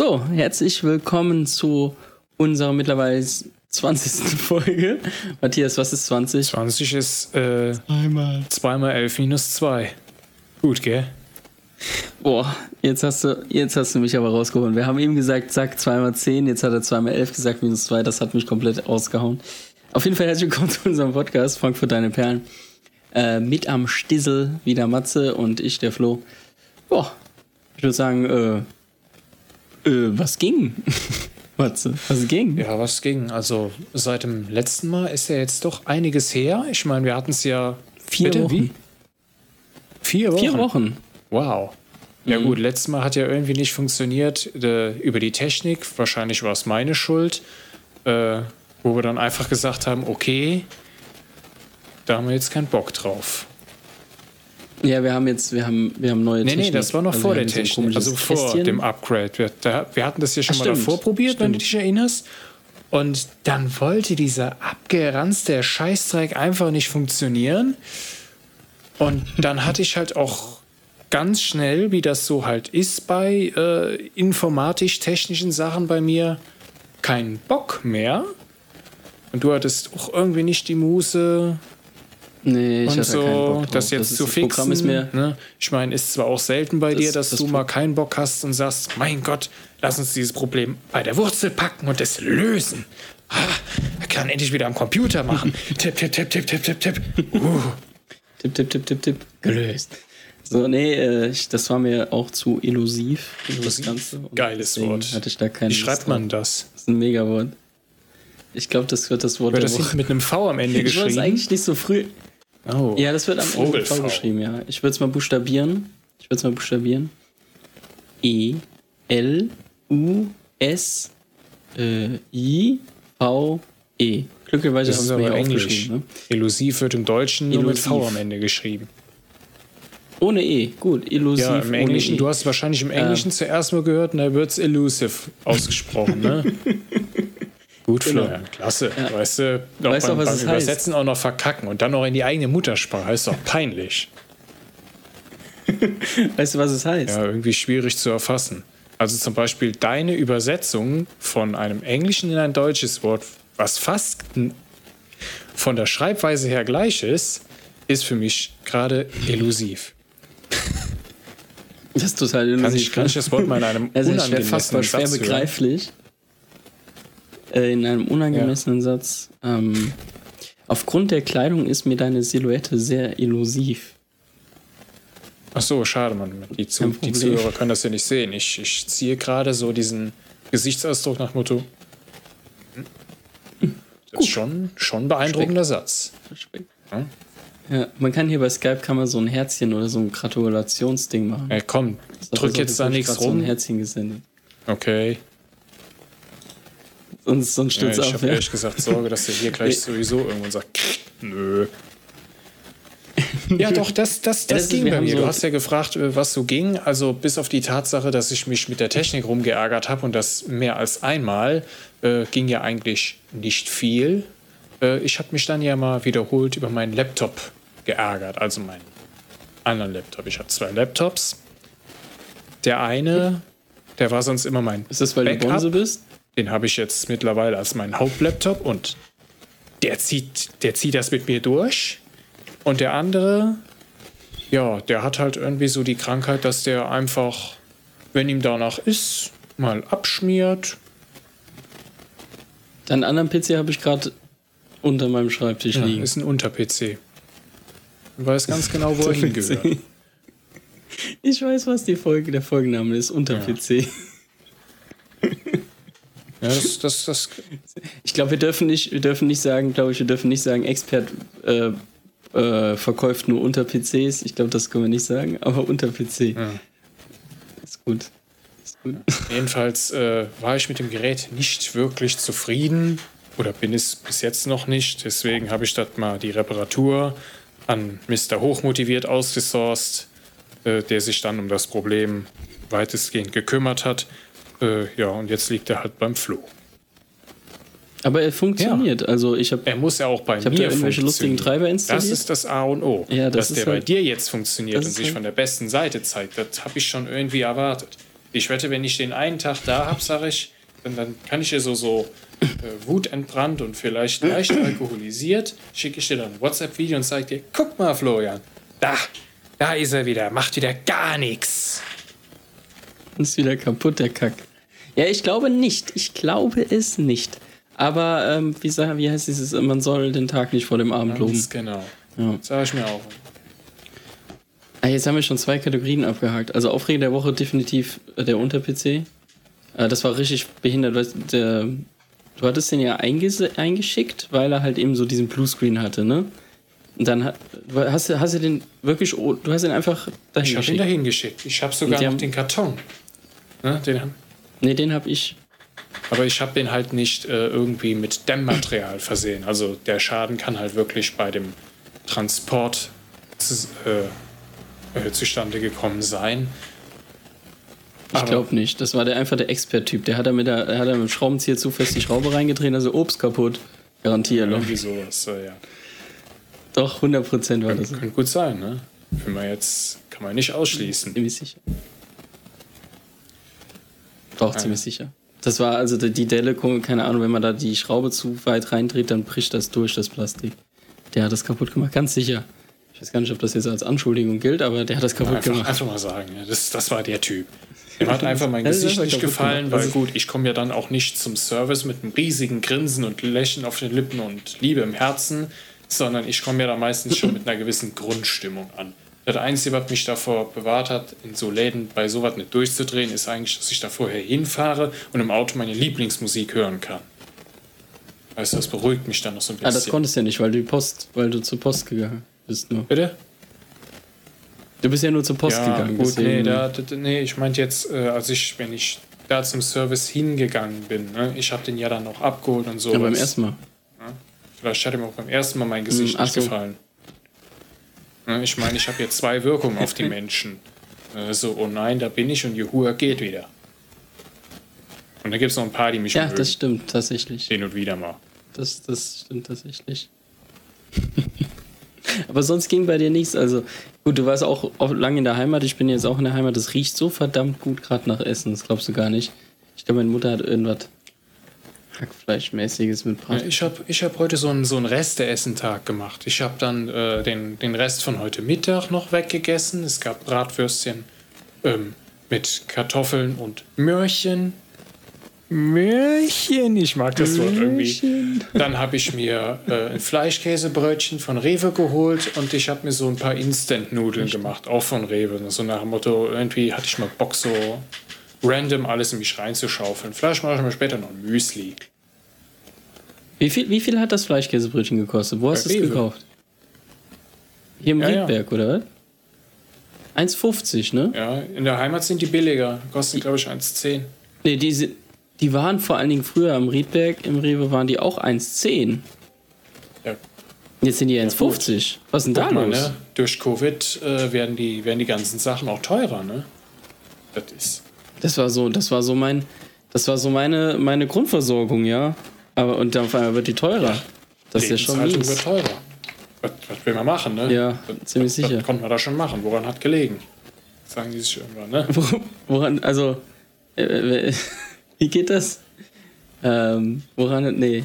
So, herzlich willkommen zu unserer mittlerweile 20. Folge. Matthias, was ist 20? 20 ist äh, Zweimal. 2 mal 11 minus 2. Gut, gell? Boah, jetzt hast du, jetzt hast du mich aber rausgeholt. Wir haben eben gesagt, zack, 2 mal 10, jetzt hat er 2 mal 11 gesagt, minus 2, das hat mich komplett ausgehauen. Auf jeden Fall herzlich willkommen zu unserem Podcast, Frankfurt Deine Perlen. Äh, mit am Stissel wieder Matze und ich, der Flo. Boah, ich würde sagen, äh, äh, was ging? Matze, was ging? Ja, was ging? Also seit dem letzten Mal ist ja jetzt doch einiges her. Ich meine, wir hatten es ja Vier Bitte, Wochen. wie? Vier Wochen. Vier Wochen. Wow. Ja Mhm. gut, letztes Mal hat ja irgendwie nicht funktioniert äh, über die Technik. Wahrscheinlich war es meine Schuld, äh, wo wir dann einfach gesagt haben, okay, da haben wir jetzt keinen Bock drauf. Ja, wir haben jetzt, wir haben, wir haben neue Nee, Technik. nee, das war noch Also vor der Technik, also vor Kästchen. dem Upgrade. Wir, da, wir hatten das ja schon Ach, mal stimmt. davor probiert, wenn du Stimmt. dich erinnerst. Und dann wollte dieser abgeranzte Scheißdreck einfach nicht funktionieren. Und dann hatte ich halt auch ganz schnell, wie das so halt ist bei äh, informatisch-technischen Sachen bei mir, keinen Bock mehr. Und du hattest auch irgendwie nicht die Muße, Nee, ich und hatte keinen so, Bock drauf. das jetzt ist- zu das fixen. Programm ist mir, ne? Ich meine, ist zwar auch selten bei Das- dir, dass das du mal keinen Bock hast und sagst, mein Gott, lass uns dieses Problem bei der Wurzel packen und es lösen. Ah, er kann endlich wieder am Computer machen. tipp, tipp, tipp, tipp, tipp, tipp, tipp. Uh. tipp, tipp, tipp, tipp, tipp, gelöst. So, nee, äh, ich, das war mir auch zu illusiv. Das? Ganze. Und Geiles Wort. Hatte ich da keine Wie schreibt man das? Das ist ein Megawort. Ich glaube, das wird das Wort Wird das Woche. mit einem V am Ende Ich wollte es geschrieben? eigentlich nicht so früh. Oh. Ja, das wird am Ende geschrieben, ja. Ich würde es mal buchstabieren. Ich würde es mal buchstabieren. E L U S äh, I V E. Glücklicherweise haben sie mir Englisch. aufgeschrieben. Ne? Illusiv wird im Deutschen nur mit V Illusiv. am Ende geschrieben. Ohne E, gut. Illusiv. Ja, im Englischen, E. du hast wahrscheinlich im Englischen zuerst mal gehört und da wird es elusive ausgesprochen, ne? Gut, Genau. Florian, klasse. Weißt du, noch Weißt beim, auch, was beim es heißt. Übersetzen auch noch verkacken und dann noch in die eigene Muttersprache, ist doch peinlich. Weißt du, was es heißt? Ja, irgendwie schwierig zu erfassen. Also zum Beispiel deine Übersetzung von einem englischen in ein deutsches Wort, was fast von der Schreibweise her gleich ist, ist für mich gerade elusiv. Das ist total illusiv. Kann ich, kann ich das Wort mal in einem Also wäre fast mal schwer Satz hören? Äh, in einem unangemessenen Satz. Ähm, aufgrund der Kleidung ist mir deine Silhouette sehr illusiv. Ach so, schade, man. Die, Zu die. Zuhörer können das ja nicht sehen. Ich, ich ziehe gerade so diesen Gesichtsausdruck nach Motto. hm, Das ist schon, schon ein beeindruckender Satz. Hm? Ja, man kann hier bei Skype kann man so ein Herzchen oder so ein Gratulationsding machen. Ey, komm, drück jetzt da nichts grad So ein rum. Herzchen gesendet. Okay. Sonst, sonst Ja, stürzt ich auf. habe Ja. ehrlich gesagt Sorge, dass der hier gleich sowieso irgendwann sagt, nö. Ja, doch, das, das, das, das ist- ging wir bei mir. so- Du hast ja gefragt, äh, was so ging. Also bis auf die Tatsache, dass ich mich mit der Technik rumgeärgert habe und das mehr als einmal, äh, ging ja eigentlich nicht viel. Äh, ich habe mich dann ja mal wiederholt über meinen Laptop geärgert, also meinen anderen Laptop. Ich habe zwei Laptops. Der eine, der war sonst immer mein Ist das, weil du Backup. Bonse bist? Den habe ich jetzt mittlerweile als meinen Hauptlaptop und der zieht, der zieht das mit mir durch. Und der andere, ja, der hat halt irgendwie so die Krankheit, dass der einfach, wenn ihm danach ist, mal abschmiert. Deinen anderen PC habe ich gerade unter meinem Schreibtisch Ja, liegen. ist ein Unter-PC. Du weißt ganz genau, wo er hingehört. Ich weiß, was die Folge, der Folgenname ist, unter Ja. Ja, das, das, das, Ich glaube, wir dürfen nicht, wir dürfen nicht sagen, glaube ich, wir dürfen nicht sagen, Expert äh, äh, verkauft nur unter PCs. Ich glaube, das können wir nicht sagen, aber unter PC. Ja. Ist gut. Ist gut. Jedenfalls äh, war ich mit dem Gerät nicht wirklich zufrieden oder bin es bis jetzt noch nicht. Deswegen habe ich das mal die Reparatur an Mr. Hochmotiviert ausgesourced, äh, der sich dann um das Problem weitestgehend gekümmert hat. Äh, ja, und jetzt liegt er halt beim Flo. Aber er funktioniert. Also ich habe Er muss ja auch bei Ich hab mir da irgendwelche lustigen. Treiber installiert. Das ist das A und O. Ja, das Dass der bei halt- dir jetzt funktioniert und sich halt- von der besten Seite zeigt, das habe ich schon irgendwie erwartet. Ich wette, wenn ich den einen Tag da habe, sage ich, dann, dann kann ich dir so, so äh, wutentbrannt und vielleicht leicht alkoholisiert, schicke ich dir dann ein WhatsApp-Video und sage dir, guck mal, Florian, da, da ist er wieder, macht wieder gar nichts. Ist wieder kaputt, der Kack. Ja, ich glaube nicht. Ich glaube es nicht. Aber ähm, wie, sag, wie heißt dieses, man soll den Tag nicht vor dem Abend loben. Ganz genau. Ja. Sag ich mir auch. Ah, jetzt haben wir schon zwei Kategorien abgehakt. Also Aufreger der Woche definitiv äh, der Unter-PC. Äh, das war richtig behindert. Weil der, du hattest den ja einges eingeschickt, weil er halt eben so diesen Bluescreen hatte, ne? Und dann hat, hast, du- hast du den wirklich, du hast ihn einfach dahin Ich habe ihn geschickt. dahin geschickt. Ich habe sogar noch haben- den Karton. Ne, den, Nee, den hab ich. aber ich habe den halt nicht äh, irgendwie mit Dämmmaterial versehen. Also der Schaden kann halt wirklich bei dem Transport zu, äh, äh, zustande gekommen sein. Ich glaube nicht. Das war der einfach der Expert-Typ. Der hat da mit der, der hat da mit dem Schraubenzieher zu fest die Schraube reingetreten, also Obst kaputt. Garantiert. Irgendwie sowas, ja. Doch, 100% war das. Könnte gut sein, ne? Wenn man jetzt, kann man nicht ausschließen. Ziemlich sicher. Doch, ziemlich sicher. Das war also die die Delle, keine Ahnung, wenn man da die Schraube zu weit reindreht, dann bricht das durch, das Plastik. Der hat das kaputt gemacht, ganz sicher. Ich weiß gar nicht, ob das jetzt als Anschuldigung gilt, aber der hat das kaputt Einfach, gemacht. einfach mal sagen, das, das war der Typ. Dem hat einfach mein Ja, Gesicht nicht gefallen, gemacht. weil Also- gut, ich komme ja dann auch nicht zum Service mit einem riesigen Grinsen und Lächeln auf den Lippen und Liebe im Herzen, sondern ich komme ja da meistens schon mit einer gewissen Grundstimmung an. Das Einzige, was mich davor bewahrt hat, in so Läden bei sowas nicht durchzudrehen, ist eigentlich, dass ich da vorher hinfahre und im Auto meine Lieblingsmusik hören kann. Weißt du, das beruhigt mich dann noch so ein Ah, bisschen. das konntest du ja nicht, weil du Post, weil du zur Post gegangen bist nur. Bitte? Du bist ja nur zur Post ja, gegangen. Gut, deswegen- nee, da, da, nee, ich meinte jetzt, äh, als ich, wenn ich da zum Service hingegangen bin, ne, ich habe den ja dann noch abgeholt und so. ja, beim ersten Mal. Vielleicht hat ihm auch beim ersten Mal mein Gesicht Hm, nicht so. gefallen. Ich meine, ich habe jetzt zwei Wirkungen auf die Menschen. So, oh nein, da bin ich und Juhu, er geht wieder. Und da gibt es noch ein paar, die mich Ja, mögen. das stimmt tatsächlich. Hin und wieder mal. Das, das stimmt tatsächlich. Aber sonst ging bei dir nichts. Also, gut, du warst auch lange in der Heimat. Ich bin jetzt auch in der Heimat. Das riecht so verdammt gut gerade nach Essen. Das glaubst du gar nicht. Ich glaube, meine Mutter hat irgendwas Hackfleischmäßiges mit Brat. Ich habe ich hab heute so einen, so einen Reste-Essen-Tag gemacht. Ich habe dann äh, den, den Rest von heute Mittag noch weggegessen. Es gab Bratwürstchen ähm, mit Kartoffeln und Möhrchen. Möhrchen, ich mag das Wort irgendwie. Dann habe ich mir äh, ein Fleischkäsebrötchen von Rewe geholt und ich habe mir so ein paar Instant-Nudeln gemacht, auch von Rewe. So nach dem Motto, irgendwie hatte ich mal Bock, so random alles in mich reinzuschaufeln. Vielleicht mache ich mir später noch ein Müsli. Wie viel, wie viel hat das Fleischkäsebrötchen gekostet? Wo hast du es gekauft? Hier im Ja, ja. Riedberg, oder was? 1,50, ne? Ja, in der Heimat sind die billiger. Kosten, glaube ich, 1,10. Nee, die, sind- die waren vor allen Dingen früher am Riedberg, im Rewe waren die auch 1,10. Ja, Jetzt sind die 1,50. Was ist denn da mal, los? ne? Durch Covid äh, werden, die, werden die ganzen Sachen auch teurer, ne? Das ist. Das war so, das war so mein, das war so meine, meine Grundversorgung, ja. Aber und dann auf einmal wird die teurer. Das ist ja schon Lebenshaltung wird mies. teurer. Was, was will man machen, ne? Ja, das, ziemlich das, sicher. Das konnte man da schon machen. Woran hat gelegen? Sagen die sich irgendwann, ne? Wo- Woran, also, äh, äh, wie geht das? Ähm, woran, nee.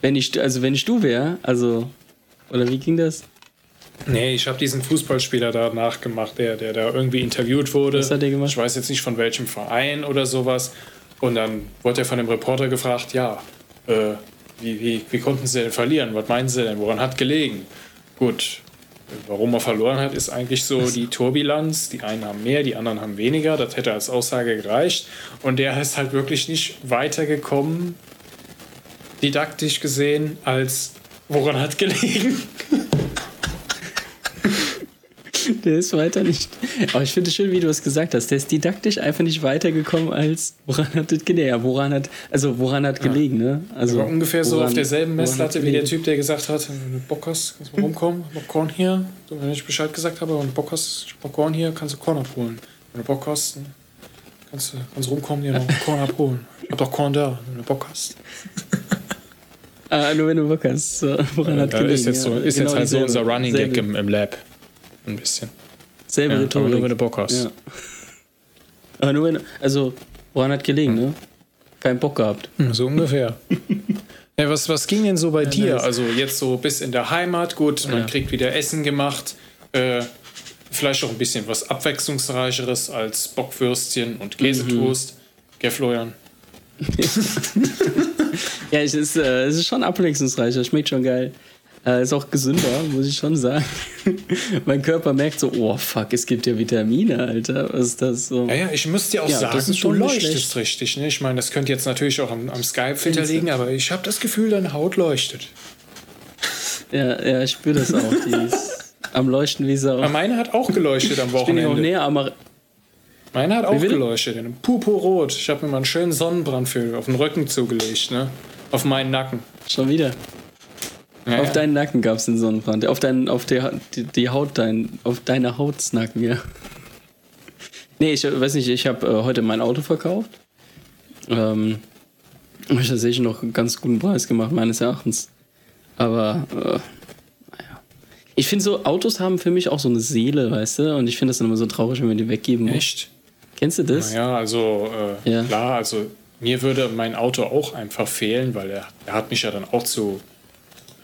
Wenn ich, also wenn ich du wäre, also, oder wie ging das? Nee, ich habe diesen Fußballspieler da nachgemacht, der, der da irgendwie interviewt wurde. Was hat der gemacht? Ich weiß jetzt nicht von welchem Verein oder sowas. Und dann wurde er von dem Reporter gefragt, ja, äh, wie, wie, wie konnten sie denn verlieren? Was meinen sie denn? Woran hat gelegen? Gut, warum er verloren hat, ist eigentlich so die Torbilanz. Die einen haben mehr, die anderen haben weniger. Das hätte als Aussage gereicht. Und der ist halt wirklich nicht weitergekommen, didaktisch gesehen, als woran hat gelegen. Der ist weiter nicht. Aber ich finde es schön, wie du es gesagt hast. Der ist didaktisch einfach nicht weitergekommen als woran hat das gelegen? Ja, woran hat, also woran hat gelegen, ne? Also war ungefähr so woran- auf derselben hat Messlatte wie der? Typ, der gesagt hat, wenn du Bock hast, kannst du mal rumkommen, Korn hier. So, wenn ich Bescheid gesagt habe, wenn du Bock hast, ich noch Korn hier, kannst du Korn abholen. Wenn du Bock hast, kannst du, kannst du rumkommen, hier noch Korn abholen. Ich hab doch Korn da, wenn du Bock hast. Ah, nur wenn du Bock hast. So, woran hat Ja, gelegen? ist jetzt, so, ist Genau jetzt halt so unser Running Gag im, im Lab. Ein bisschen. Selbe Ja, Rhetorik. nur wenn du Bock hast. Ja. Aber nur wenn, also, woran hat gelegen, ne? Kein Bock gehabt. So ungefähr. ja, was, was ging denn so bei dir? Also jetzt so bis in der Heimat, gut, man Ja. kriegt wieder Essen gemacht. Äh, vielleicht auch ein bisschen was Abwechslungsreicheres als Bockwürstchen und Käsetoast. Gell, Florian? Ja, es ist, äh, es ist schon abwechslungsreicher, schmeckt schon geil. Äh, ist auch gesünder, muss ich schon sagen. mein Körper merkt so, oh fuck, es gibt ja Vitamine, Alter. Was ist das so? Ja, ja, ich muss dir auch Ja, sagen, du leuchtest schlecht. richtig. Ne? Ich meine, das könnte jetzt natürlich auch am, am Skype-Filter liegen, aber ich habe das Gefühl, deine Haut leuchtet. Ja, ja, ich spüre das auch. Die ist am Leuchten wie Sau. Meine hat auch geleuchtet am Ich bin auch Wochenende. näher am. Meine hat auch geleuchtet, in einem Purpurrot. Ich habe mir mal einen schönen Sonnenbrand für auf den Rücken zugelegt, ne? Auf meinen Nacken. Schon wieder. Ja, Auf ja. deinen Nacken gab es den Sonnenbrand. Auf, dein, auf die, die, die Haut, dein, auf deine Hautsnacken, ja. Nee, ich weiß nicht, ich habe äh, heute mein Auto verkauft. Ähm, hab ich tatsächlich noch einen ganz guten Preis gemacht, meines Erachtens. Aber, äh, naja. Ich finde so, Autos haben für mich auch so eine Seele, weißt du? Und ich finde das dann immer so traurig, wenn man die weggeben muss. Echt? Kennst du das? Ja, also äh, Ja. klar, also mir würde mein Auto auch einfach fehlen, weil er, er hat mich ja dann auch zu.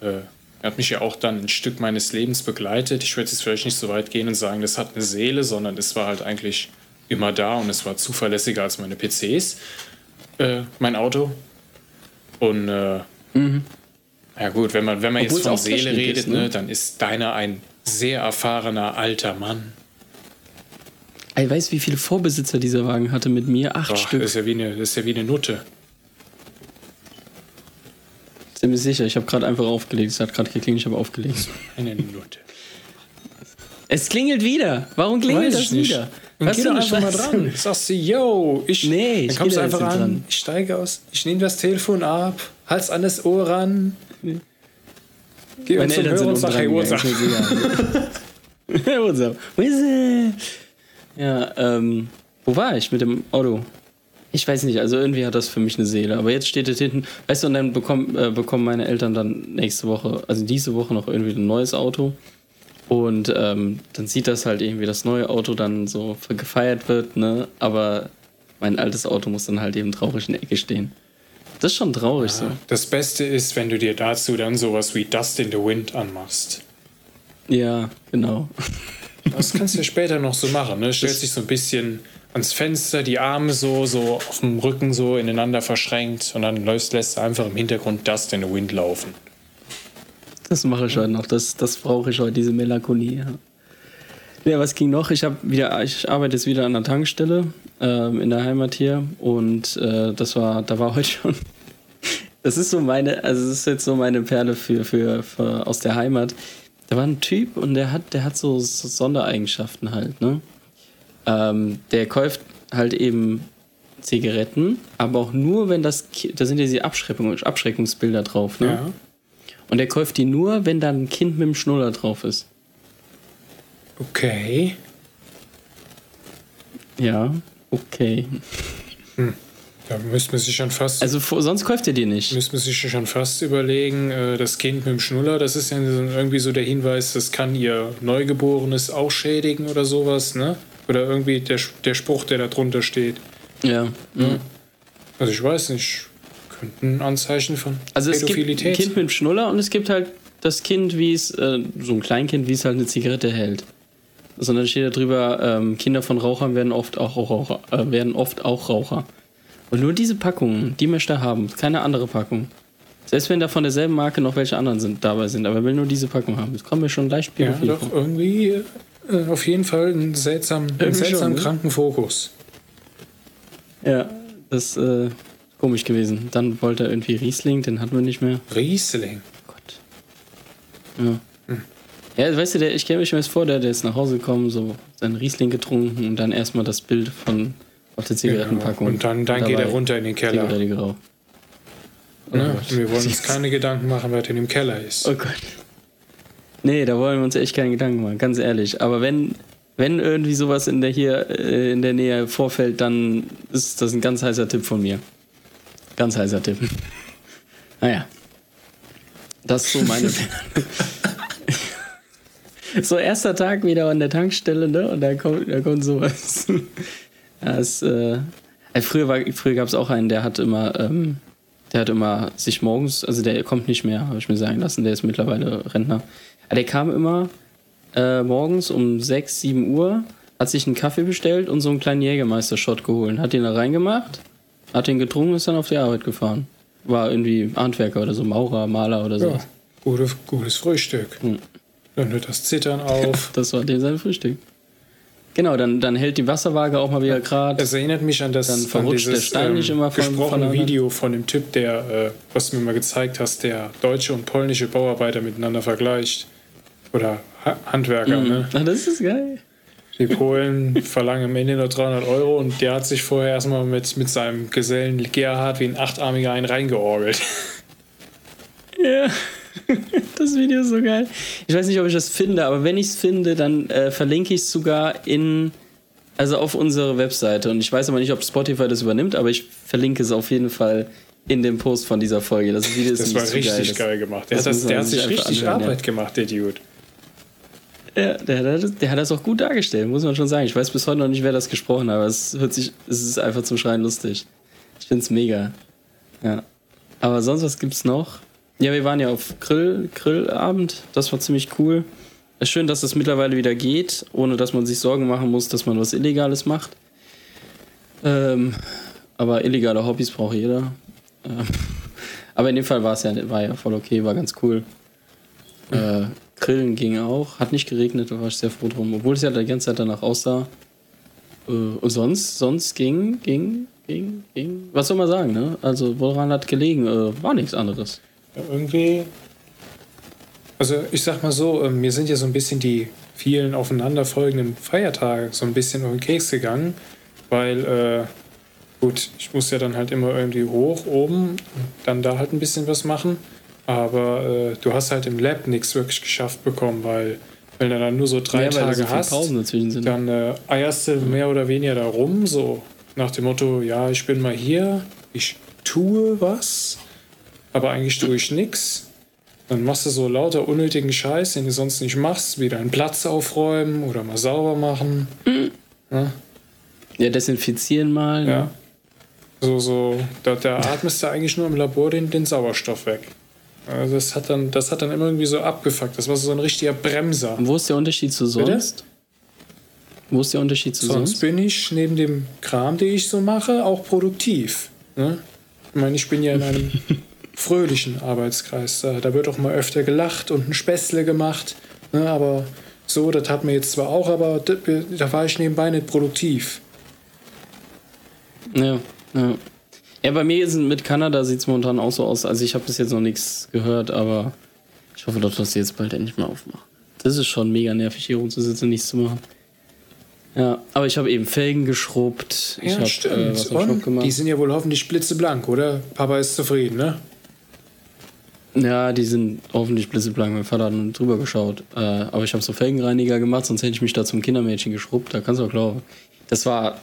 Äh, er hat mich ja auch dann ein Stück meines Lebens begleitet. Ich würde jetzt vielleicht nicht so weit gehen und sagen, das hat eine Seele, sondern es war halt eigentlich immer da und es war zuverlässiger als meine PCs. Äh, mein Auto. Und äh, ja gut, wenn man, wenn man Mhm. Obwohl jetzt von Seele redet, ist, ne? ne, dann ist deiner ein sehr erfahrener alter Mann. Ey, weißt du, wie viele Vorbesitzer dieser Wagen hatte mit mir? Acht Boah, Stück. das, ist ja wie eine, das ist ja wie eine Nutte. Ziemlich sicher, ich habe gerade einfach aufgelegt. Es hat gerade geklingelt, ich habe aufgelegt. Eine Nutte. Es klingelt wieder. Warum klingelt Weiß das ich nicht. wieder? Dann Was geh doch einfach mal dran. Sagst du, yo, ich. Nee, ich dann kommst du einfach an. dran. Ich steige aus. Ich nehme das Telefon ab. Halt's an das Ohr ran. Geh Meine Eltern Hörer und sind sag, hey? What's up? Ja, ähm, wo war ich mit dem Auto? Ich weiß nicht, also irgendwie hat das für mich eine Seele. Aber jetzt steht es hinten, weißt du, und dann bekommen, äh, bekommen meine Eltern dann nächste Woche, also diese Woche noch irgendwie ein neues Auto. Und ähm, dann sieht das halt irgendwie, das neue Auto dann so gefeiert wird, ne? Aber mein altes Auto muss dann halt eben traurig in der Ecke stehen. Das ist schon traurig so. Das Beste ist, wenn du dir dazu dann sowas wie Dust in the Wind anmachst. Ja, genau. Das kannst du ja später noch so machen. Ne? Stellst dich so ein bisschen ans Fenster, die Arme so, so auf dem Rücken so ineinander verschränkt und dann lässt, lässt du einfach im Hintergrund in the Wind laufen. Das mache ich heute noch. Das, das brauche ich heute, diese Melancholie. Ja, ja was ging noch? Ich habe wieder, ich arbeite jetzt wieder an der Tankstelle ähm, in der Heimat hier und äh, das war, da war heute schon. Das ist so meine, also das ist jetzt so meine Perle für, für, für aus der Heimat. Da war ein Typ und der hat, der hat so Sondereigenschaften halt, ne? Ähm, der kauft halt eben Zigaretten, aber auch nur, wenn das, Ki- da sind ja diese Abschreckung, Abschreckungsbilder drauf, ne? Ja. Und er kauft die nur, wenn da ein Kind mit dem Schnuller drauf ist. Okay. Ja, okay. Da müsste man sich schon fast, Also sonst kauft er die nicht. müsste man sich schon fast überlegen, äh, das Kind mit dem Schnuller, das ist ja irgendwie so der Hinweis, das kann ihr Neugeborenes auch schädigen oder sowas, ne? Oder irgendwie der, der Spruch, der da drunter steht. Ja. mhm. Also ich weiß nicht, könnte ein Anzeichen von Also es gibt ein Kind mit dem Schnuller und es gibt halt das Kind, wie es, äh, so ein Kleinkind, wie es halt eine Zigarette hält. Sondern steht da drüber, ähm, Kinder von Rauchern werden oft auch Raucher, äh, werden oft auch Raucher. Und nur diese Packungen, die möchte er haben, keine andere Packung. Selbst wenn da von derselben Marke noch welche anderen sind, dabei sind, aber er will nur diese Packung haben. Das kommt mir schon leicht Ja, pädophil doch, vor. irgendwie äh, auf jeden Fall einen seltsam, einen Irgendwie seltsam schon, ne? kranken Fokus. Ja, das ist äh, komisch gewesen. Dann wollte er irgendwie Riesling, den hatten wir nicht mehr. Riesling. Gott. Ja. Ja, weißt du, der, ich kenne mich jetzt vor, der, der ist nach Hause gekommen, so seinen Riesling getrunken und dann erstmal das Bild von auf der Zigarettenpackung. Genau. Und dann, dann geht er runter in den Keller. Zigarette geraucht. Oh Ne? Gott. Wir wollen uns keine Gedanken machen, wer denn im Keller ist. Oh Gott. Nee, da wollen wir uns echt keine Gedanken machen, ganz ehrlich. Aber wenn, wenn irgendwie sowas in der hier äh, in der Nähe vorfällt, dann ist das ein ganz heißer Tipp von mir. Ganz heißer Tipp. Naja. Das ist so meine. so erster Tag wieder an der Tankstelle, ne? Und da kommt, da kommt sowas. Ja, es, äh, früher war, früher gab es auch einen, der hat immer, ähm, der hat immer sich morgens, also der kommt nicht mehr, habe ich mir sagen lassen, der ist mittlerweile Rentner. Der kam immer äh, morgens um 6, 7 Uhr, hat sich einen Kaffee bestellt und so einen kleinen Jägermeister-Shot geholt, hat den da reingemacht, hat den getrunken und ist dann auf die Arbeit gefahren. War irgendwie Handwerker oder so, Maurer, Maler oder so. Ja, gute, gutes Frühstück. Hm. Dann hört das Zittern auf. das war dem sein Frühstück. Genau, dann, dann hält die Wasserwaage auch mal wieder gerade. Es erinnert mich an das dann verrutscht dieses, der Stein nicht ähm, immer von, gesprochene von Video von dem Typ, der, äh, was du mir mal gezeigt hast, der deutsche und polnische Bauarbeiter miteinander vergleicht. Oder ha Handwerker, Mhm. ne? Ah, das ist geil. Die Polen verlangen am Ende nur 300 Euro und der hat sich vorher erstmal mit, mit seinem Gesellen Gerhard wie ein Achtarmiger einen reingeorgelt. Ja, das Video ist so geil. Ich weiß nicht, ob ich das finde, aber wenn ich es finde, dann äh, verlinke ich es sogar in, also auf unsere Webseite. Und ich weiß aber nicht, ob Spotify das übernimmt, aber ich verlinke es auf jeden Fall in dem Post von dieser Folge. Das Video ist Das war richtig geil. geil, gemacht. Der, das das, der hat sich richtig anhören, Arbeit gemacht, der Dude. Ja, der, hat das- der hat das auch gut dargestellt, muss man schon sagen. Ich weiß bis heute noch nicht, wer das gesprochen hat, aber es hört sich, es ist einfach zum Schreien lustig. Ich find's mega. Ja. Aber sonst, was gibt's noch? Ja, wir waren ja auf Grill, Grillabend. Das war ziemlich cool. Es ist schön, dass es mittlerweile wieder geht, ohne dass man sich Sorgen machen muss, dass man was Illegales macht. Ähm, aber illegale Hobbys braucht jeder. Ähm, aber in dem Fall war es ja, war ja voll okay, war ganz cool. Äh, Grillen ging auch, hat nicht geregnet, da war ich sehr froh drum, obwohl es ja die ganze Zeit danach aussah. Äh, und sonst, sonst ging, ging, ging, ging. Was soll man sagen, ne? Also, woran hat gelegen? Äh, war nichts anderes. Irgendwie. Also, ich sag mal so, ähm, mir sind ja so ein bisschen die vielen aufeinanderfolgenden Feiertage so ein bisschen um den Keks gegangen, weil, äh, gut, ich muss ja dann halt immer irgendwie hoch, oben, dann da halt ein bisschen was machen. Aber äh, du hast halt im Lab nichts wirklich geschafft bekommen, weil, wenn du dann nur so drei Ja, Tage so hast, sind. dann äh, eierst du mehr oder weniger da rum, so nach dem Motto, ja, ich bin mal hier, ich tue was, aber eigentlich tue ich nichts. Dann machst du so lauter unnötigen Scheiß, den du sonst nicht machst, wie deinen Platz aufräumen oder mal sauber machen. Ja, Ja, desinfizieren mal. ne? ja. So, so, da, da atmest du eigentlich nur im Labor den, den Sauerstoff weg. Also das hat, dann, das hat dann immer irgendwie so abgefuckt. Das war so ein richtiger Bremser. Und wo ist der Unterschied zu Bitte? sonst? Wo ist der Unterschied zu Sonst sonst? bin ich neben dem Kram, den ich so mache, auch produktiv. Ne? Ich meine, ich bin ja in einem fröhlichen Arbeitskreis. Da, da wird auch mal öfter gelacht und ein Späßle gemacht. Ne? Aber so, das hat mir jetzt zwar auch, aber da, da war ich nebenbei nicht produktiv. Ja, ja. Ja, bei mir ist, mit Kanada sieht es momentan auch so aus. Also ich habe bis jetzt noch nichts gehört, aber ich hoffe doch, dass sie jetzt bald endlich mal aufmachen. Das ist schon mega nervig, hier rumzusitzen und nichts zu machen. Ja, aber ich habe eben Felgen geschrubbt. Ich Ja, habe stimmt. äh, was hab und gemacht. die sind ja wohl hoffentlich blitzeblank, oder? Papa ist zufrieden, ne? Ja, die sind hoffentlich blitzeblank. Mein Vater hat nur drüber geschaut. Äh, aber ich habe so Felgenreiniger gemacht, sonst hätte ich mich da zum Kindermädchen geschrubbt. Da kannst du auch glauben. Das war.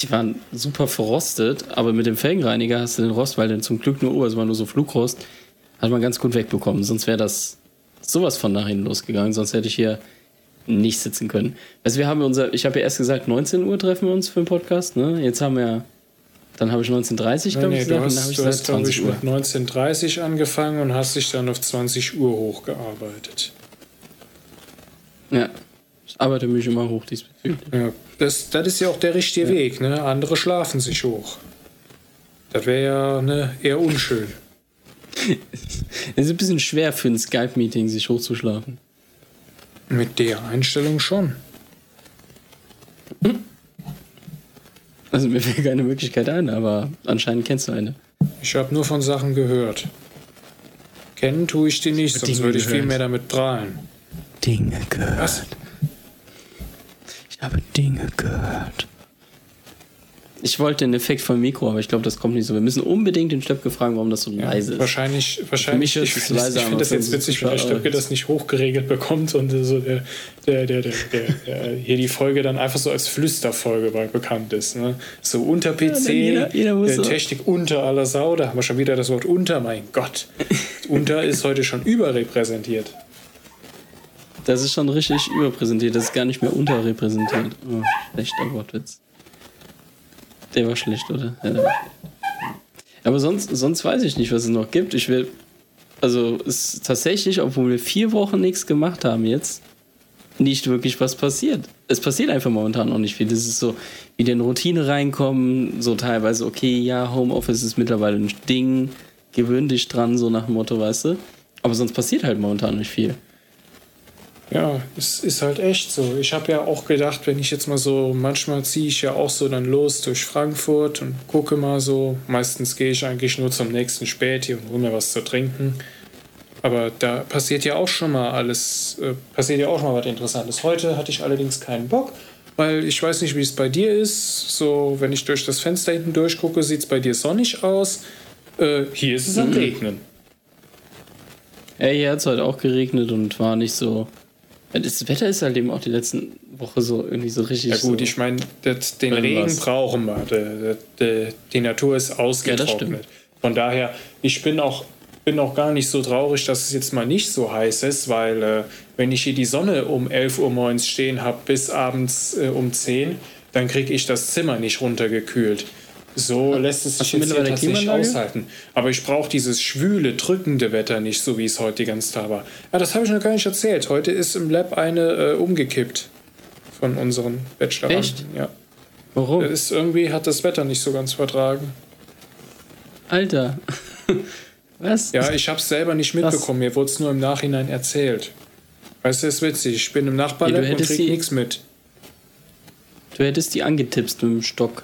Die waren super verrostet, aber mit dem Felgenreiniger hast du den Rost, weil der zum Glück nur, oh, es war nur so Flugrost, hat man ganz gut wegbekommen. Sonst wäre das sowas von nach hinten losgegangen. Sonst hätte ich hier nicht sitzen können. Also wir haben unser, ich habe ja erst gesagt, 19 Uhr treffen wir uns für den Podcast, ne? Jetzt haben wir, dann habe ich 19.30 Nee, glaube nee, ich gesagt, und dann habe hast, ich du gesagt hast glaube ich, 20 Uhr. mit 1930 angefangen und hast dich dann auf 20 Uhr hochgearbeitet. Ja, ich arbeite mich immer hoch diesbezüglich. Ja, das, das ist ja auch der richtige Weg. Ne? Andere schlafen sich hoch. Das wäre ja ne, eher unschön. Es ist ein bisschen schwer für ein Skype-Meeting, sich hochzuschlafen. Mit der Einstellung schon. Also mir fällt keine Möglichkeit ein, aber anscheinend kennst du eine. Ich habe nur von Sachen gehört. Kennen tue ich die nicht, sonst Dinge würde ich gehört. viel mehr damit prahlen. Dinge gehört. Was? Ich habe Dinge gehört. Ich wollte einen Effekt vom Mikro, aber ich glaube, das kommt nicht so. Wir müssen unbedingt den Stöpke fragen, warum das so Ja, leise ist. Wahrscheinlich, wahrscheinlich. hört ich sich's finde das, leiser ich an, find das jetzt für witzig, wenn der Stöpke das nicht hochgeregelt bekommt und so der, der, der, der, der hier die Folge dann einfach so als Flüsterfolge bekannt ist. Ne? So unter PC, jeder- jeder äh, Technik unter aller Sau, da haben wir schon wieder das Wort unter, mein Gott. unter ist heute schon überrepräsentiert. Das ist schon richtig überpräsentiert. Das ist gar nicht mehr unterrepräsentiert. Oh, schlechter Wortwitz. Der war schlecht, oder? Ja, war schlecht. Aber sonst, sonst weiß ich nicht, was es noch gibt. Ich will. Also, es ist tatsächlich, obwohl wir vier Wochen nichts gemacht haben jetzt, nicht wirklich was passiert. Es passiert einfach momentan noch nicht viel. Das ist so, wieder in Routine reinkommen, so teilweise, okay, ja, Homeoffice ist mittlerweile ein Ding, gewöhn dich dran, so nach dem Motto, weißt du. Aber sonst passiert halt momentan nicht viel. Ja, es ist halt echt so. Ich habe ja auch gedacht, wenn ich jetzt mal so, manchmal ziehe ich ja auch so dann los durch Frankfurt und gucke mal so. Meistens gehe ich eigentlich nur zum nächsten Späti und hole mir was zu trinken. Aber da passiert ja auch schon mal alles, äh, passiert ja auch schon mal was Interessantes. Heute hatte ich allerdings keinen Bock, weil ich weiß nicht, wie es bei dir ist. So, wenn ich durch das Fenster hinten durchgucke, sieht es bei dir sonnig aus. Äh, hier ist es am Mhm. Regnen. Ja, hier hat es heute auch geregnet und war nicht so. Das Wetter ist halt eben auch die letzten Woche so irgendwie so richtig. Ja gut, so, ich meine, den. Regen brauchen wir. Die, die, die Natur ist ausgetrocknet. Von daher, ich bin auch, bin auch gar nicht so traurig, dass es jetzt mal nicht so heiß ist, weil äh, wenn ich hier die Sonne um 11 Uhr morgens stehen habe bis abends äh, um 10, dann kriege ich das Zimmer nicht runtergekühlt. So lässt es sich jetzt hier mittlerweile tatsächlich aushalten. Aber ich brauche dieses schwüle, drückende Wetter nicht, so wie es heute die ganze Tag war. Ja, das habe ich noch gar nicht erzählt. Heute ist im Lab eine äh, umgekippt von unseren Bacheloranden. Echt? Ja. Warum? Ist irgendwie hat das Wetter nicht so ganz vertragen. Alter. Was? Ja, ich habe es selber nicht mitbekommen. Mir wurde es nur im Nachhinein erzählt. Weißt du, ist witzig. Ich bin im Ja, Nachbarlab du und hättest krieg die- nichts mit. Du hättest die angetipst mit dem Stock.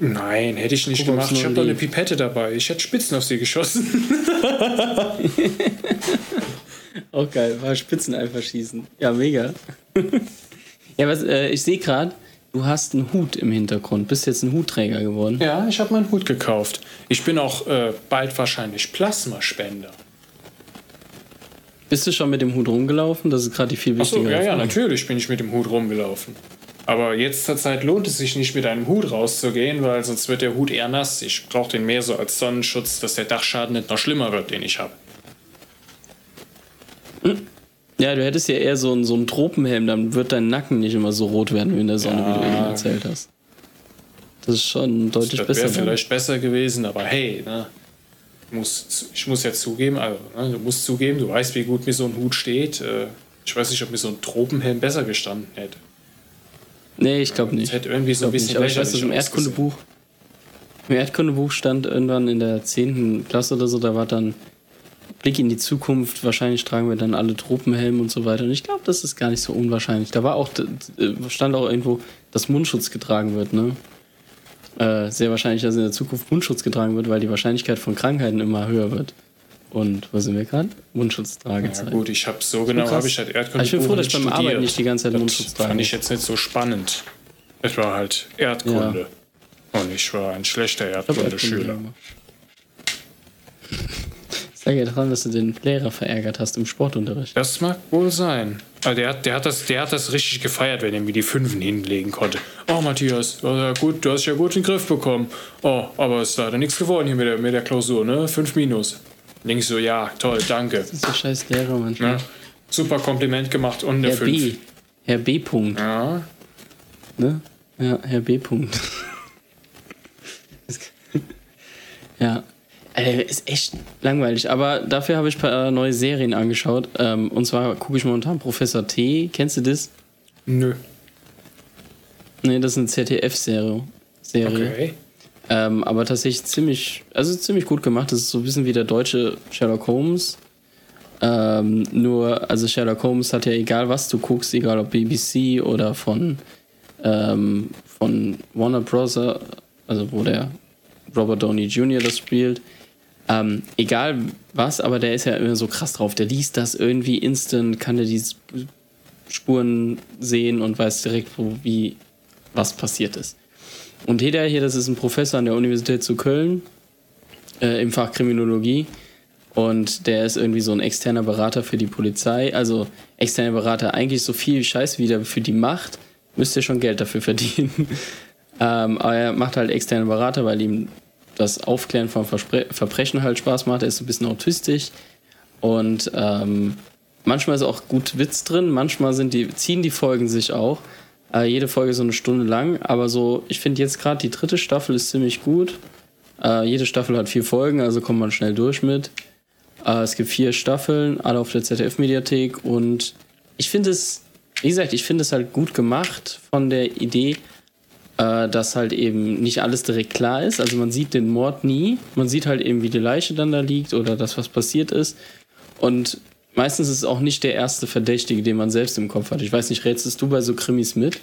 Nein, hätte ich nicht Guck, gemacht. Ich habe doch eine. Pipette dabei. Ich hätte Spitzen auf sie geschossen. Auch geil, war Spitzen einfach schießen. Ja, mega. ja, was, äh, ich sehe gerade, du hast einen Hut im Hintergrund. Bist jetzt ein Hutträger geworden. ja, ich habe meinen Hut gekauft. Ich bin auch äh, bald wahrscheinlich Plasmaspender. Bist du schon mit dem Hut rumgelaufen? Das ist gerade die viel wichtigere ja, ja, Frage. natürlich bin ich mit dem Hut rumgelaufen. Aber jetzt zur Zeit lohnt es sich nicht, mit einem Hut rauszugehen, weil sonst wird der Hut eher nass. Ich brauche den mehr so als Sonnenschutz, dass der Dachschaden nicht noch schlimmer wird, den ich habe. Ja, du hättest ja eher so einen, so einen Tropenhelm, dann wird dein Nacken nicht immer so rot werden wie in der Sonne, wie du eben Ja. erzählt hast. Das ist schon deutlich Das besser. wäre dann. vielleicht besser gewesen, aber hey, ne? muss, ich muss ja zugeben, also, ne, du musst zugeben, du weißt, wie gut mir so ein Hut steht. Äh, ich weiß nicht, ob mir so ein Tropenhelm besser gestanden hätte. Nee, ich glaube nicht. hätte irgendwie so ein bisschen. Aber ich weiß, dass im Erdkundebuch, im Erdkundebuch stand irgendwann in der 10. Klasse oder so, da war dann Blick in die Zukunft, wahrscheinlich tragen wir dann alle Tropenhelme und so weiter. Und ich glaube, das ist gar nicht so unwahrscheinlich. Da war auch, stand auch irgendwo, dass Mundschutz getragen wird, ne? Äh, sehr wahrscheinlich, dass in der Zukunft Mundschutz getragen wird, weil die Wahrscheinlichkeit von Krankheiten immer höher wird. Und wo sind wir gerade? Mundschutztragezeit. Ja gut, ich habe so genau, habe ich halt Erdkunde. Aber ich bin froh, dass ich beim Arbeiten nicht die ganze Zeit das Mundschutz trage. fand ich jetzt nicht so spannend. Es war halt Erdkunde. Und ich war ein schlechter Erdkunde-Schüler. Es lag ja daran, dass du den Lehrer verärgert hast im Sportunterricht. Das mag wohl sein. Aber der, hat, der, hat das, der hat das richtig gefeiert, wenn er mir die Fünfen hinlegen konnte. Oh, Matthias, du hast ja gut, du hast ja gut in den Griff bekommen. Oh, aber es ist leider nichts geworden hier mit der, mit der Klausur, ne? Fünf Minus. Denk ich so, ja, toll, danke. Das ist so scheiß Lehrer manchmal. Ne? Super Kompliment gemacht und eine Herr B. Fünf. Herr B. Punkt. Ja, Ne? Ja, Herr B. Punkt. Ja. Alter, ist echt langweilig. Aber dafür habe ich ein paar neue Serien angeschaut. Ähm, und zwar gucke ich momentan Professor T. Kennst du das? nö. Nee, das ist eine ZDF-Serie. Serie. Okay. Ähm, aber tatsächlich ziemlich, also ziemlich gut gemacht. Das ist so ein bisschen wie der deutsche Sherlock Holmes. Ähm, nur, also Sherlock Holmes hat ja egal, was du guckst, egal ob BBC oder von, ähm, von Warner Bros., also wo der Robert Downey Jr. das spielt. Ähm, egal was, aber der ist ja immer so krass drauf. Der liest das irgendwie instant, kann der die Sp- Spuren sehen und weiß direkt, wo, wie, was passiert ist. Und Heda hier, das ist ein Professor an der Universität zu Köln äh, im Fach Kriminologie. Und der ist irgendwie so ein externer Berater für die Polizei. Also externer Berater, eigentlich so viel Scheiß wieder für die macht, müsste schon Geld dafür verdienen. ähm, aber er macht halt externe Berater, weil ihm das Aufklären von Verspre Verbrechen halt Spaß macht. Er ist ein bisschen autistisch. Und ähm, manchmal ist auch gut Witz drin, manchmal sind die, ziehen die Folgen sich auch. Äh, jede Folge so eine Stunde lang, aber so, ich finde jetzt gerade die dritte Staffel ist ziemlich gut. Äh, jede Staffel hat vier Folgen, also kommt man schnell durch mit. Äh, es gibt vier Staffeln, alle auf der ZDF-Mediathek und ich finde es, wie gesagt, ich finde es halt gut gemacht von der Idee, äh, dass halt eben nicht alles direkt klar ist. Also man sieht den Mord nie, man sieht halt eben, wie die Leiche dann da liegt oder das, was passiert ist. Und meistens ist es auch nicht der erste Verdächtige, den man selbst im Kopf hat. Ich weiß nicht, rätselst du bei so Krimis mit?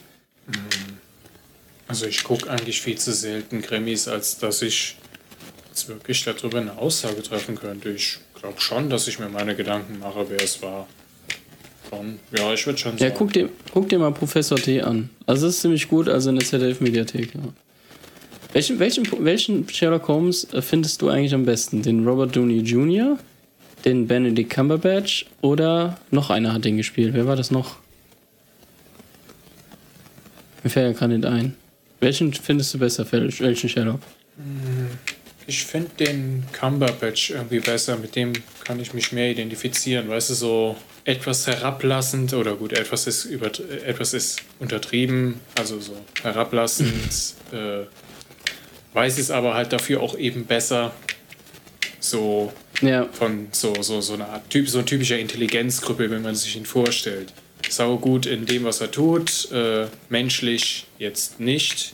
Also ich gucke eigentlich viel zu selten Krimis, als dass ich jetzt wirklich darüber eine Aussage treffen könnte. Ich glaube schon, dass ich mir meine Gedanken mache, wer es war. Schon. Ja, ich würde schon Ja, sagen. guck dir, guck dir mal Professor T an. Also das ist ziemlich gut, also in der ZDF-Mediathek. Ja. Welchen, welchen, welchen Sherlock Holmes äh, findest du eigentlich am besten? Den Robert Downey Jr., den Benedict Cumberbatch oder noch einer hat den gespielt? Wer war das noch? Mir fällt ja gerade nicht ein. Welchen findest du besser, welchen Sherlock? Ich finde den Cumberbatch irgendwie besser, mit dem kann ich mich mehr identifizieren. Weißt du, so etwas herablassend oder gut, etwas ist, über, etwas ist untertrieben, also so herablassend, äh, weiß es aber halt dafür auch eben besser. So Ja, von so, so, so einer Art typ, so ein typischer Intelligenzgruppe, wenn man sich ihn vorstellt. Sau gut in dem, was er tut, äh, menschlich jetzt nicht.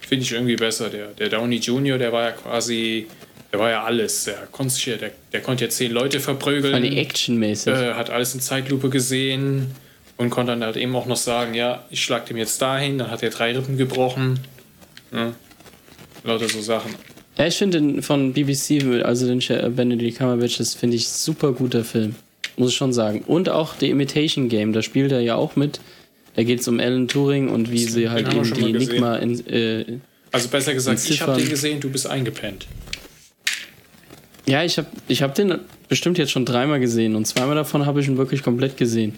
Finde ich irgendwie besser. Der, der Downey Jr., der war ja quasi, der war ja alles. Der konnte, sich ja, der, der konnte ja zehn Leute verprügeln, actionmäßig. äh, hat alles in Zeitlupe gesehen und konnte dann halt eben auch noch sagen, ja, ich schlag dem jetzt dahin, dann hat er drei Rippen gebrochen. Ja. Lauter so Sachen. Ja, ich finde den von BBC, also den Benedict Cumberbatch, das finde ich super guter Film. Muss ich schon sagen. Und auch The Imitation Game, da spielt er ja auch mit. Da geht es um Alan Turing und wie sie halt eben die. Enigma in, äh, Also besser gesagt, ich habe den gesehen, du bist eingepennt. Ja, ich habe ich hab den bestimmt jetzt schon dreimal gesehen und zweimal davon habe ich ihn wirklich komplett gesehen.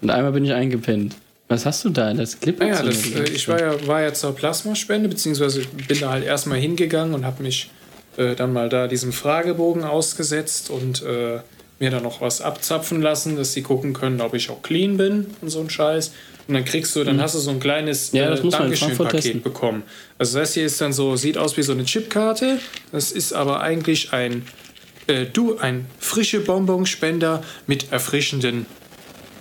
Und einmal bin ich eingepennt. Was hast du da? Das Clip Naja, das, äh, ich war ja, war ja zur Plasmaspende, beziehungsweise bin da halt erstmal hingegangen und habe mich äh, dann mal da diesem Fragebogen ausgesetzt und äh, mir dann noch was abzapfen lassen, dass sie gucken können, ob ich auch clean bin und so ein Scheiß. Und dann kriegst du, dann hast du so ein kleines Mhm. äh, Ja, testen. Dankeschön-Paket bekommen. Also das hier ist dann so, sieht aus wie so eine Chipkarte. Das ist aber eigentlich ein, äh, du, ein frische Bonbonspender mit erfrischenden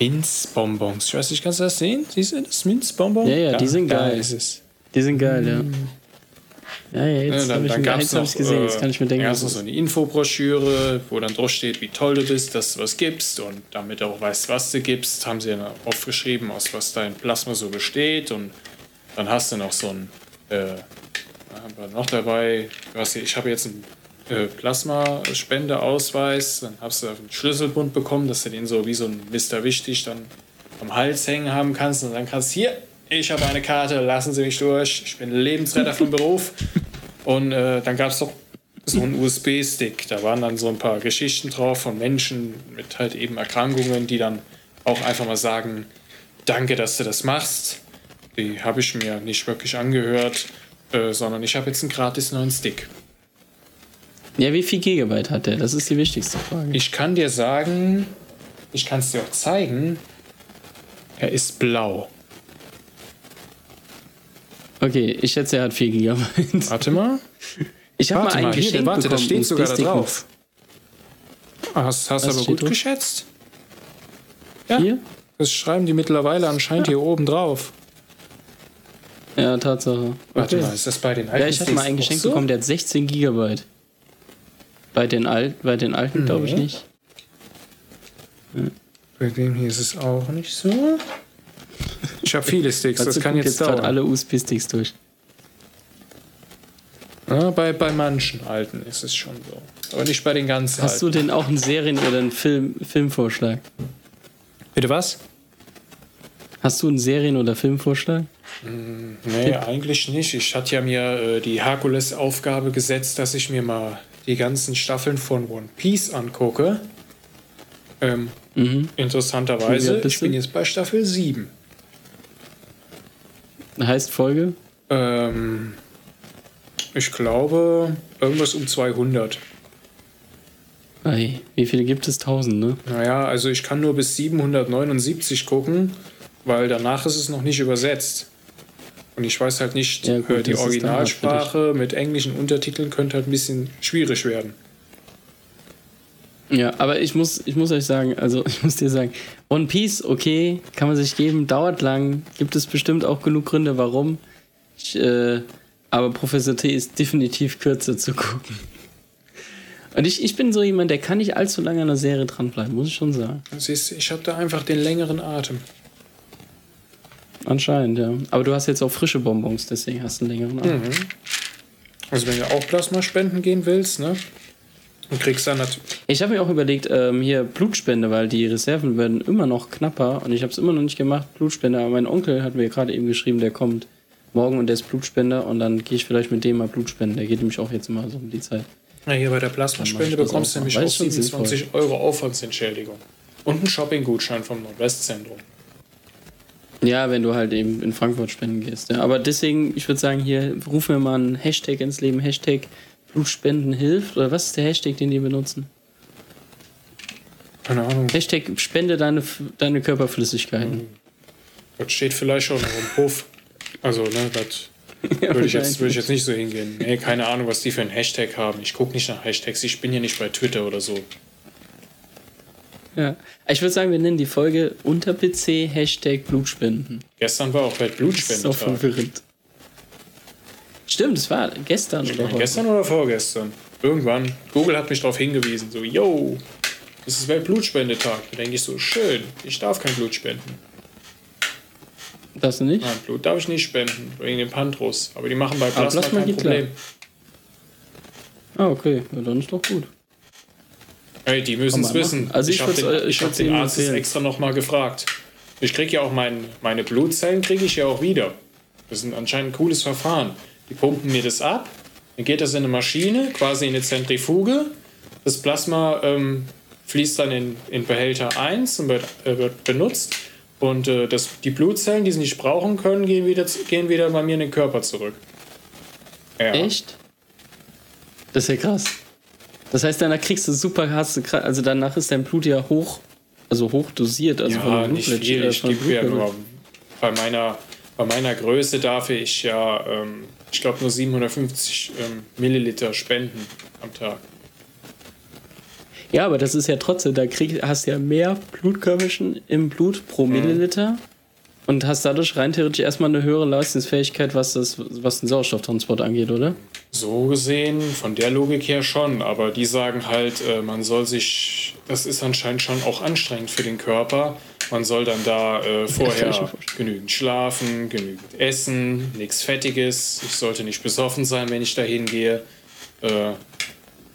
Minzbonbons. Ich weiß nicht, kannst du das sehen? Siehst du das Minzbonbon? Ja, ja, die sind geil. ist es. Die sind geil, ja. Ja, ja, Ja, jetzt dann habe ich, dann gab es hab noch gesehen, jetzt kann ich mir denken, erstens was so es eine Infobroschüre, wo dann drauf steht, wie toll du bist, dass du was gibst und damit du auch weißt, was du gibst, haben sie dann aufgeschrieben, aus was dein Plasma so besteht und dann hast du noch so ein äh, was haben wir noch dabei, hier, ich habe jetzt einen äh, Plasmaspendeausweis, dann hast du einen Schlüsselbund bekommen, dass du den so wie so ein Mr. Wichtig dann am Hals hängen haben kannst und dann kannst hier, ich habe eine Karte, lassen Sie mich durch, ich bin Lebensretter vom Beruf. Und äh, dann gab es doch so einen USB-Stick, da waren dann so ein paar Geschichten drauf von Menschen mit halt eben Erkrankungen, die dann auch einfach mal sagen, danke, dass du das machst. Die habe ich mir nicht wirklich angehört, äh, sondern ich habe jetzt einen gratis neuen Stick. Ja, wie viel Gigabyte hat der? Das ist die wichtigste Frage. Ich kann dir sagen, ich kann es dir auch zeigen, er ist blau. Okay, ich schätze, er hat 4 Gigabyte. Warte mal. Ich habe mal Warte ein mal, hier, Geschenk warte, bekommen, steht einen sogar da drauf. Hast, hast Was aber steht gut drauf? geschätzt. mit- Hier? Das schreiben die mittlerweile anscheinend hier oben drauf. Ja, Tatsache. Warte Okay. mal, ist das bei den alten Ja, ich hatte mal ein Geschenk so? bekommen, der hat 16 Gigabyte. Bei den, Al bei den alten glaube ich Nee. nicht. Bei dem hier ist es auch nicht so. Ich habe viele Sticks, das kann jetzt gerade dauern. alle USB-Sticks durch. Ja, bei, bei manchen alten ist es schon so. Aber nicht bei den ganz Hast du alten. denn auch einen Serien- oder einen Film Filmvorschlag? Bitte was? Hast du einen Serien- oder Filmvorschlag? Nee, eigentlich nicht. Ich hatte ja mir äh, die Herkules-Aufgabe gesetzt, dass ich mir mal die ganzen Staffeln von One Piece angucke. Ähm, Mhm. Interessanterweise, ich bin jetzt bei Staffel 7. Heißt Folge? Ähm, ich glaube, irgendwas um 200. Ei, wie viele gibt es? 1000, ne? Naja, also ich kann nur bis 779 gucken. weil danach ist es noch nicht übersetzt. Und ich weiß halt nicht, Ja, gut, äh, die dann Originalsprache mit englischen Untertiteln könnte halt ein bisschen schwierig werden. Ja, aber ich muss, ich muss euch sagen, also ich muss dir sagen, One Piece, okay, kann man sich geben, dauert lang, gibt es bestimmt auch genug Gründe, warum. Ich, äh, aber Professor T ist definitiv kürzer zu gucken. Und ich, ich bin so jemand, der kann nicht allzu lange an einer Serie dranbleiben, muss ich schon sagen. Siehst ich habe da einfach den längeren Atem. Anscheinend, ja. Aber du hast jetzt auch frische Bonbons, deswegen hast du einen längeren Atem. Also wenn du auch Plasma spenden gehen willst, ne? Und kriegst dann natürlich. Ich habe mir auch überlegt, ähm, hier Blutspende, weil die Reserven werden immer noch knapper und ich habe es immer noch nicht gemacht, Blutspende. Aber mein Onkel hat mir gerade eben geschrieben, der kommt morgen und der ist Blutspender und dann gehe ich vielleicht mit dem mal Blutspenden. Der geht nämlich auch jetzt immer so um die Zeit. Ja, hier bei der Plasmaspende bekommst du nämlich auch ist schon 27 Euro Aufwandsentschädigung. Und einen Shopping-Gutschein vom Nordwestzentrum. Ja, wenn du halt eben in Frankfurt spenden gehst. Ja. Aber deswegen, ich würde sagen, hier rufen wir mal einen Hashtag ins Leben, Hashtag Blutspenden hilft. Oder was ist der Hashtag, den die benutzen? Keine Ahnung. Hashtag spende deine, deine Körperflüssigkeiten. Das steht vielleicht schon noch im Puff. Also, ne, das würde ich, jetzt, würde ich jetzt nicht so hingehen. Nee, keine Ahnung, was die für einen Hashtag haben. Ich gucke nicht nach Hashtags. Ich bin ja nicht bei Twitter oder so. Ja. Ich würde sagen, wir nennen die Folge unter PC Hashtag Blutspenden. Gestern war auch Das ist auch verwirrend. Stimmt, es war gestern Ich oder heute. gestern oder vorgestern? Irgendwann. Google hat mich darauf hingewiesen. So, yo, es ist Weltblutspendetag. Da denke ich so, schön, ich darf kein Blut spenden. Das nicht? Nein, Blut darf ich nicht spenden, wegen dem Pantrus. Aber die machen bei Plasma Plasma kein Problem. Ah, okay. Ja, dann ist doch gut. Hey, die müssen es wissen. Also ich habe würd's, den, ich ich hab den Arzt jetzt empfehlen. extra nochmal gefragt. Ich kriege ja auch mein, meine Blutzellen kriege ich ja auch wieder. Das ist anscheinend ein cooles Verfahren. Die pumpen mir das ab, dann geht das in eine Maschine, quasi in eine Zentrifuge. Das Plasma ähm, fließt dann in, in Behälter 1 und wird, äh, wird benutzt. Und äh, das, die Blutzellen, die sie nicht brauchen können, gehen wieder, gehen wieder bei mir in den Körper zurück. Ja. Echt? Das ist ja krass. Das heißt, danach kriegst du super, hast du, also danach ist dein Blut ja hoch, also hoch dosiert. Also ja, der nicht Blutbild- viel. Ich von gebe ja nur bei meiner, bei meiner Größe darf ich ja, ähm, ich glaube, nur 750 ähm, Milliliter spenden am Tag. Ja, aber das ist ja trotzdem, da krieg, hast du ja mehr Blutkörperchen im Blut pro Mhm. Milliliter und hast dadurch rein theoretisch erstmal eine höhere Leistungsfähigkeit, was, das, was den Sauerstofftransport angeht, oder? So gesehen, von der Logik her schon, aber die sagen halt, äh, man soll sich, das ist anscheinend schon auch anstrengend für den Körper. Man soll dann da äh, vorher genügend schlafen, genügend essen, nichts Fettiges. Ich sollte nicht besoffen sein, wenn ich da hingehe. Äh,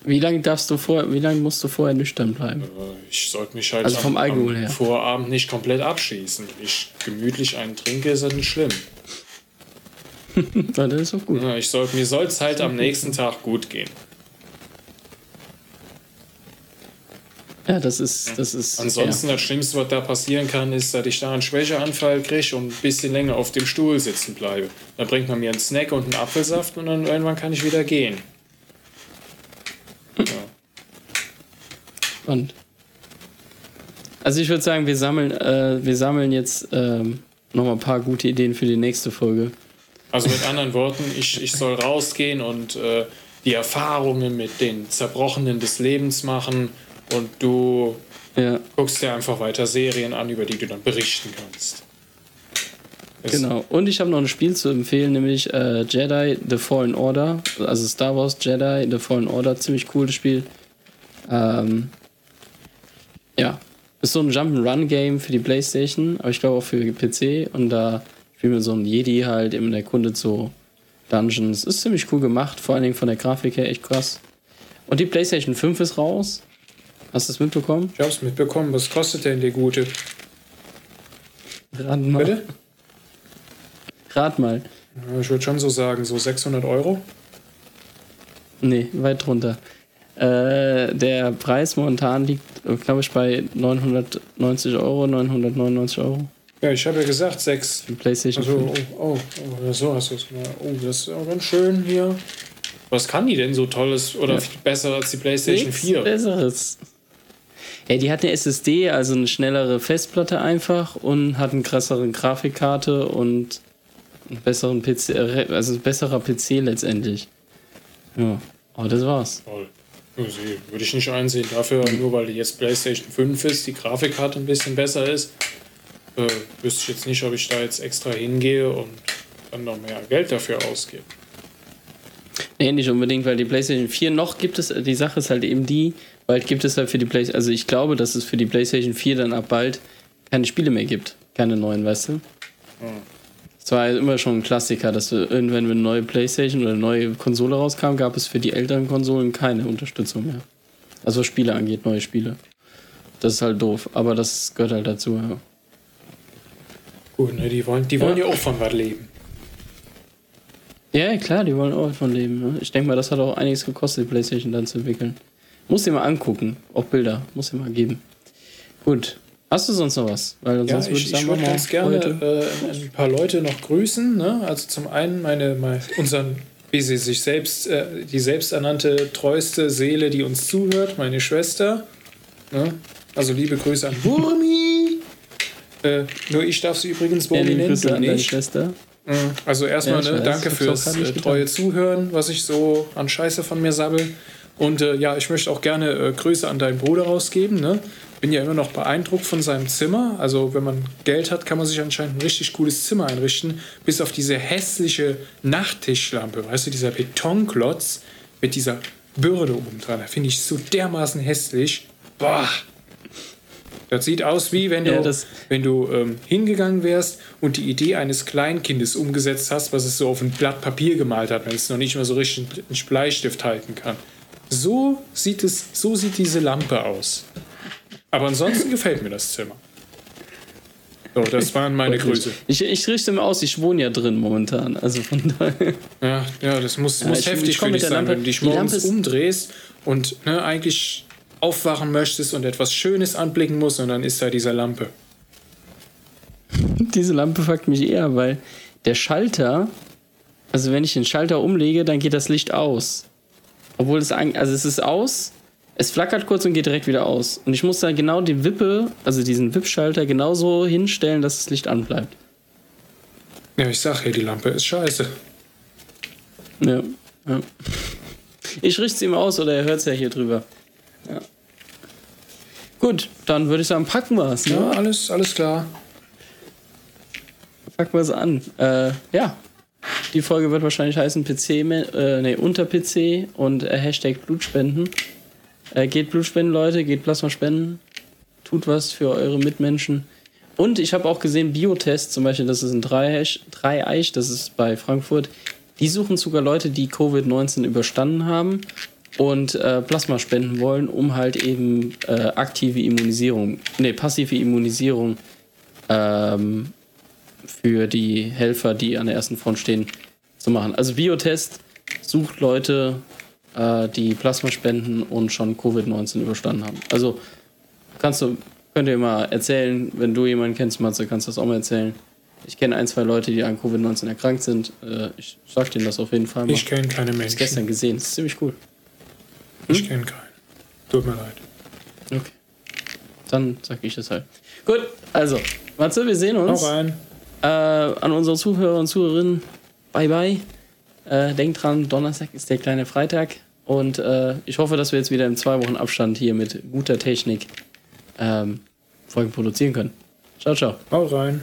Wie lange darfst du vor, wie lange musst du vorher nüchtern bleiben? Ich sollte mich halt Also vom am, Alkohol her. Vorabend nicht komplett abschießen. Wenn ich gemütlich einen trinke, ist das nicht schlimm. Ja, das ist doch gut. Ja, Ich soll, mir soll es halt am nächsten Tag gut gehen. Ja, das ist, das ist. Ansonsten das Schlimmste, was da passieren kann, ist, dass ich da einen Schwächeanfall kriege und ein bisschen länger auf dem Stuhl sitzen bleibe. Dann bringt man mir einen Snack und einen Apfelsaft und dann irgendwann kann ich wieder gehen. Ja. Spannend. Also ich würde sagen, wir sammeln, äh, wir sammeln jetzt ähm, nochmal ein paar gute Ideen für die nächste Folge. Also mit anderen Worten, ich, ich soll rausgehen und äh, die Erfahrungen mit den Zerbrochenen des Lebens machen und du Ja, guckst dir einfach weiter Serien an, über die du dann berichten kannst. Es- genau. Und ich habe noch ein Spiel zu empfehlen, nämlich äh, Jedi The Fallen Order. Also Star Wars Jedi The Fallen Order. Ziemlich cooles Spiel. Ähm, ja. Ist so ein Jump'n'Run-Game für die Playstation, aber ich glaube auch für PC. Und da spielen wir so ein Jedi halt, eben der Kunde so Dungeons. Ist ziemlich cool gemacht, vor allen Dingen von der Grafik her echt krass. Und die PlayStation 5 ist raus. Hast du es mitbekommen? Ich hab's mitbekommen. Was kostet denn die gute? Rat mal. Bitte? Rat mal. Ich würde schon so sagen, so 600 Euro. Nee, weit drunter. Äh, der Preis momentan liegt, glaube ich, bei 990 Euro, 999 Euro. Ja, ich habe ja gesagt, 6. für die PlayStation Also, 5. oh, oh, oh, so hast du es. Oh, das ist auch ganz schön hier. Was kann die denn so tolles oder Ja. viel besser als die PlayStation Nichts 4? Besseres. Ja, die hat eine SSD, also eine schnellere Festplatte einfach und hat eine krassere Grafikkarte und einen besseren PC, äh, also ein besserer PC letztendlich. Ja, aber das war's. Toll. Würde ich nicht einsehen. Dafür, nur weil die jetzt PlayStation 5 ist, die Grafikkarte ein bisschen besser ist, äh, wüsste ich jetzt nicht, ob ich da jetzt extra hingehe und dann noch mehr Geld dafür ausgebe. Nee, nicht unbedingt, weil die PlayStation 4 noch gibt es, die Sache ist halt eben die, bald gibt es halt für die PlayStation, also ich glaube, dass es für die PlayStation 4 dann ab bald keine Spiele mehr gibt. Keine neuen, weißt du? Hm. Es war ja immer schon ein Klassiker, dass wir irgendwann, wenn eine neue PlayStation oder eine neue Konsole rauskam, gab es für die älteren Konsolen keine Unterstützung mehr. Also was Spiele angeht, neue Spiele. Das ist halt doof, aber das gehört halt dazu, ja. Gut, ne, die wollen, die wollen ja. ja auch von was leben. Ja, klar, die wollen auch von leben. Ne? Ich denke mal, das hat auch einiges gekostet, die PlayStation dann zu entwickeln. Muss dir mal angucken. Auch Bilder. Muss dir mal geben. Gut. Hast du sonst noch was? Weil ja, sonst ich, würde ich würde ganz gerne äh, ein paar Leute noch grüßen. Ne? Also zum einen meine, meine unseren, wie sie sich selbst, äh, die selbsternannte treueste Seele, die uns zuhört, meine Schwester. Ne? Also liebe Grüße an Burmi. Äh, nur ich darf sie übrigens Burmi ja, nennen. An deine Schwester. Mhm. Also erstmal ja, ne, danke fürs äh, treue Zuhören, was ich so an Scheiße von mir sabbel. Und äh, ja, ich möchte auch gerne äh, Grüße an deinen Bruder rausgeben. Ne? Bin ja immer noch beeindruckt von seinem Zimmer. Also wenn man Geld hat, kann man sich anscheinend ein richtig cooles Zimmer einrichten. Bis auf diese hässliche Nachttischlampe, weißt du, dieser Betonklotz mit dieser Bürde oben dran. Da finde ich so dermaßen hässlich. Boah. Das sieht aus wie wenn du, ja, wenn du ähm, hingegangen wärst und die Idee eines Kleinkindes umgesetzt hast, was es so auf ein Blatt Papier gemalt hat, wenn es noch nicht mal so richtig einen Bleistift halten kann. So sieht es, so sieht diese Lampe aus. Aber ansonsten gefällt mir das Zimmer. So, das waren meine Grüße. Ich, ich richte mir aus, ich wohne ja drin momentan. Also von daher. Ja, ja das muss, ja, muss ich, heftig ich für dich sein, Lampe, wenn du dich morgens umdrehst und ne, eigentlich aufwachen möchtest und etwas Schönes anblicken musst und dann ist da diese Lampe. Diese Lampe fuckt mich eher, weil der Schalter, also wenn ich den Schalter umlege, dann geht das Licht aus. Obwohl es eigentlich, also es ist aus, es flackert kurz und geht direkt wieder aus. Und ich muss dann genau die Wippe, also diesen Wippschalter genauso hinstellen, dass das Licht anbleibt. Ja, ich sag ja, die Lampe ist scheiße. Ja, ja. Ich richte es ihm aus oder er hört es ja hier drüber. Ja. Gut, dann würde ich sagen, packen wir es. Ne? Ja, alles, alles klar. Packen wir es an. Äh, ja, die Folge wird wahrscheinlich heißen PC, äh, nee, unter PC und äh, Hashtag Blutspenden. Äh, geht Blutspenden, Leute, geht Plasma spenden. Tut was für eure Mitmenschen. Und ich habe auch gesehen, Biotest, zum Beispiel, das ist ein Dreieich, Dreieich, das ist bei Frankfurt. Die suchen sogar Leute, die Covid-19 überstanden haben und äh, Plasma spenden wollen, um halt eben äh, aktive Immunisierung, nee, passive Immunisierung ähm, für die Helfer, die an der ersten Front stehen, zu machen. Also Biotest sucht Leute, äh, die Plasma spenden und schon Covid-19 überstanden haben. Also kannst du, könnt ihr mal erzählen, wenn du jemanden kennst, Matze, kannst du das auch mal erzählen. Ich kenne ein, zwei Leute, die an Covid-19 erkrankt sind. Äh, ich sag denen das auf jeden Fall mal. Ich kenne keine Menschen. Ich gestern gesehen. Das ist ziemlich cool. Hm? Ich kenne keinen. Tut mir leid. Okay. Dann sag ich das halt. Gut, also, Matze, wir sehen uns. Hau rein. Äh, an unsere Zuhörer und Zuhörerinnen, bye bye. Äh, denkt dran, Donnerstag ist der kleine Freitag. Und äh, ich hoffe, dass wir jetzt wieder im zwei Wochen Abstand hier mit guter Technik ähm, Folgen produzieren können. Ciao, ciao. Hau rein.